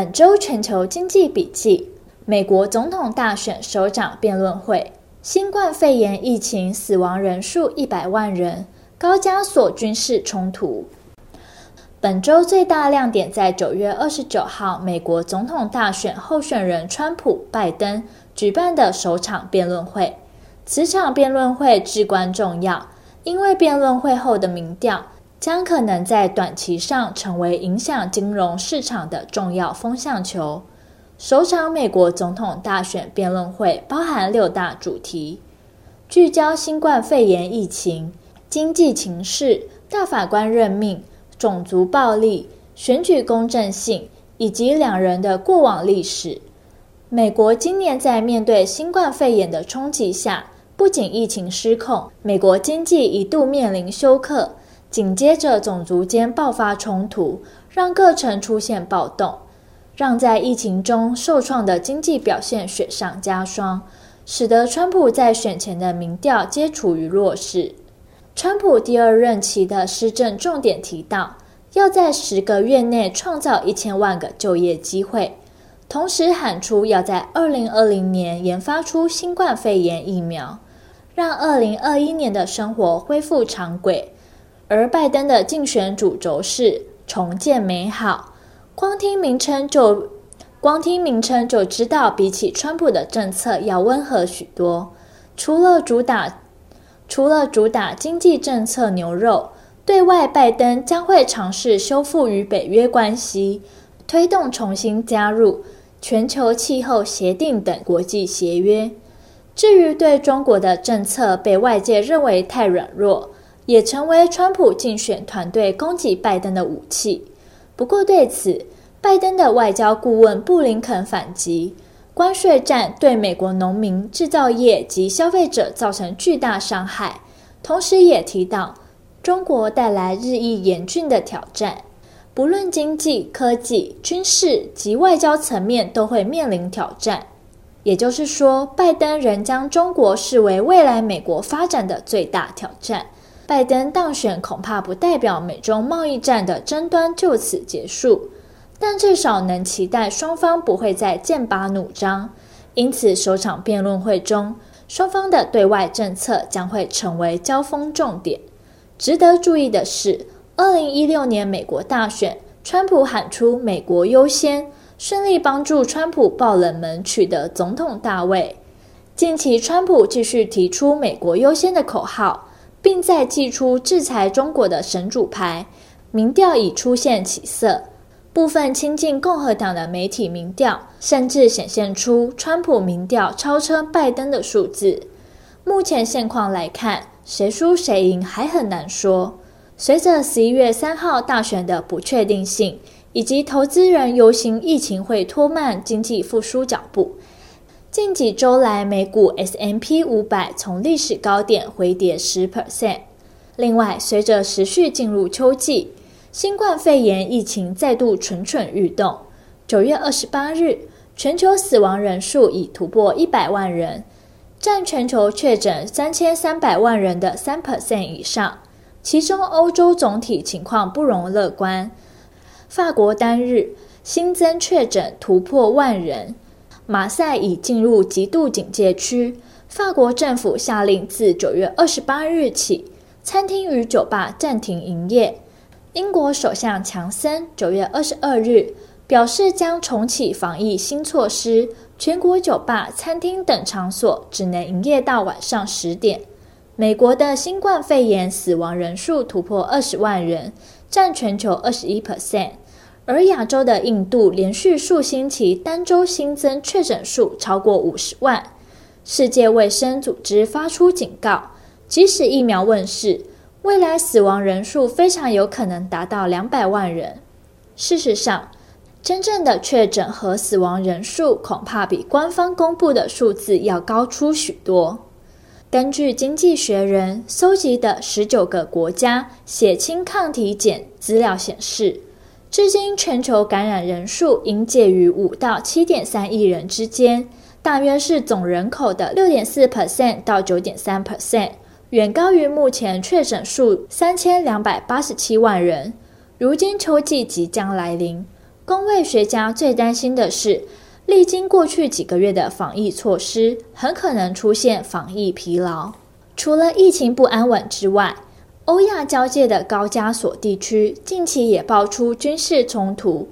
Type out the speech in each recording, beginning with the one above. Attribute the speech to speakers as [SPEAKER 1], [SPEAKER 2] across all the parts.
[SPEAKER 1] 本周全球经济笔记：美国总统大选首长辩论会，新冠肺炎疫情死亡人数一百万人，高加索军事冲突。本周最大亮点在九月二十九号，美国总统大选候选人川普、拜登举办的首场辩论会。此场辩论会至关重要，因为辩论会后的民调将可能在短期上成为影响金融市场的重要风向球。首场美国总统大选辩论会包含六大主题，聚焦新冠肺炎疫情、经济情势、大法官任命。种族暴力、选举公正性以及两人的过往历史。美国今年在面对新冠肺炎的冲击下，不仅疫情失控，美国经济一度面临休克，紧接着种族间爆发冲突，让各城出现暴动，让在疫情中受创的经济表现雪上加霜，使得川普在选前的民调皆处于弱势。川普第二任期的施政重点提到，要在十个月内创造一千万个就业机会，同时喊出要在二零二零年研发出新冠肺炎疫苗，让二零二一年的生活恢复常轨。而拜登的竞选主轴是重建美好，光听名称就光听名称就知道，比起川普的政策要温和许多，除了主打。除了主打经济政策牛肉，对外拜登将会尝试修复与北约关系，推动重新加入全球气候协定等国际协约。至于对中国的政策，被外界认为太软弱，也成为川普竞选团队攻击拜登的武器。不过对此，拜登的外交顾问布林肯反击。关税战对美国农民、制造业及消费者造成巨大伤害，同时也提到中国带来日益严峻的挑战，不论经济、科技、军事及外交层面都会面临挑战。也就是说，拜登仍将中国视为未来美国发展的最大挑战。拜登当选恐怕不代表美中贸易战的争端就此结束。但至少能期待双方不会再剑拔弩张，因此首场辩论会中，双方的对外政策将会成为交锋重点。值得注意的是，二零一六年美国大选，川普喊出“美国优先”，顺利帮助川普爆冷门，取得总统大位。近期，川普继续提出“美国优先”的口号，并再祭出制裁中国的神主牌，民调已出现起色。部分亲近共和党的媒体民调，甚至显现出川普民调超车拜登的数字。目前现况来看，谁输谁赢还很难说。随着十一月三号大选的不确定性，以及投资人忧心疫情会拖慢经济复苏脚步，近几周来美股 S M P 五百从历史高点回跌十 percent。另外，随着持续进入秋季。新冠肺炎疫情再度蠢蠢欲动。九月二十八日，全球死亡人数已突破一百万人，占全球确诊三千三百万人的三 percent 以上。其中，欧洲总体情况不容乐观。法国单日新增确诊突破万人，马赛已进入极度警戒区。法国政府下令自九月二十八日起，餐厅与酒吧暂停营业。英国首相强森九月二十二日表示，将重启防疫新措施，全国酒吧、餐厅等场所只能营业到晚上十点。美国的新冠肺炎死亡人数突破二十万人，占全球二十一 percent，而亚洲的印度连续数星期单周新增确诊数超过五十万。世界卫生组织发出警告，即使疫苗问世。未来死亡人数非常有可能达到两百万人。事实上，真正的确诊和死亡人数恐怕比官方公布的数字要高出许多。根据《经济学人》搜集的十九个国家血清抗体检资料显示，至今全球感染人数应介于五到七点三亿人之间，大约是总人口的六点四 percent 到九点三 percent。远高于目前确诊数三千两百八十七万人。如今秋季即将来临，公卫学家最担心的是，历经过去几个月的防疫措施，很可能出现防疫疲劳。除了疫情不安稳之外，欧亚交界的高加索地区近期也爆出军事冲突。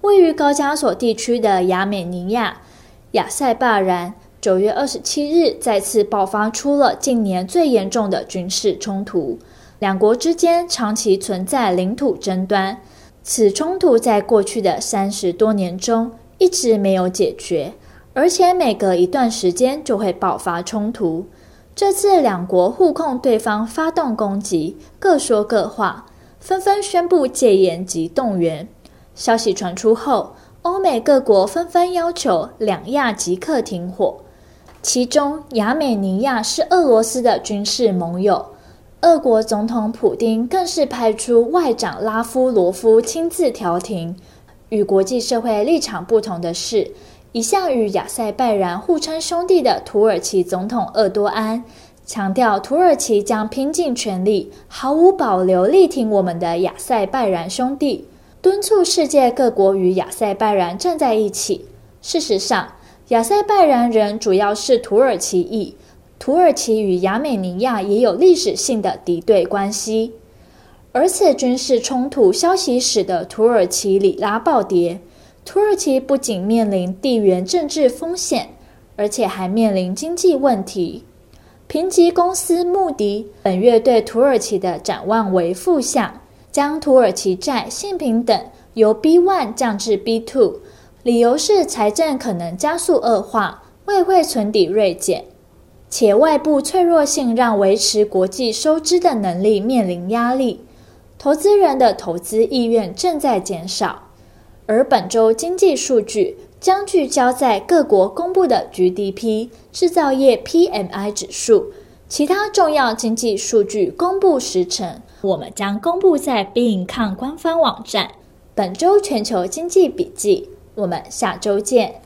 [SPEAKER 1] 位于高加索地区的亚美尼亚、亚塞拜然，九月二十七日再次爆发出了近年最严重的军事冲突。两国之间长期存在领土争端，此冲突在过去的三十多年中一直没有解决，而且每隔一段时间就会爆发冲突。这次两国互控对方发动攻击，各说各话，纷纷宣布戒严及动员。消息传出后，欧美各国纷纷要求两亚即刻停火。其中，亚美尼亚是俄罗斯的军事盟友。俄国总统普丁更是派出外长拉夫罗夫亲自调停。与国际社会立场不同的是，一向与亚塞拜然互称兄弟的土耳其总统厄多安强调，土耳其将拼尽全力，毫无保留力挺我们的亚塞拜然兄弟，敦促世界各国与亚塞拜然站在一起。事实上，亚塞拜然人主要是土耳其裔。土耳其与亚美尼亚也有历史性的敌对关系，而此军事冲突消息使得土耳其里拉暴跌。土耳其不仅面临地缘政治风险，而且还面临经济问题。评级公司穆迪本月对土耳其的展望为负向，将土耳其债信评等由 B1 降至 B2，理由是财政可能加速恶化，外汇存底锐减。且外部脆弱性让维持国际收支的能力面临压力，投资人的投资意愿正在减少。而本周经济数据将聚焦在各国公布的 GDP、制造业 PMI 指数，其他重要经济数据公布时程，我们将公布在 Bing 抗官方网站。本周全球经济笔记，我们下周见。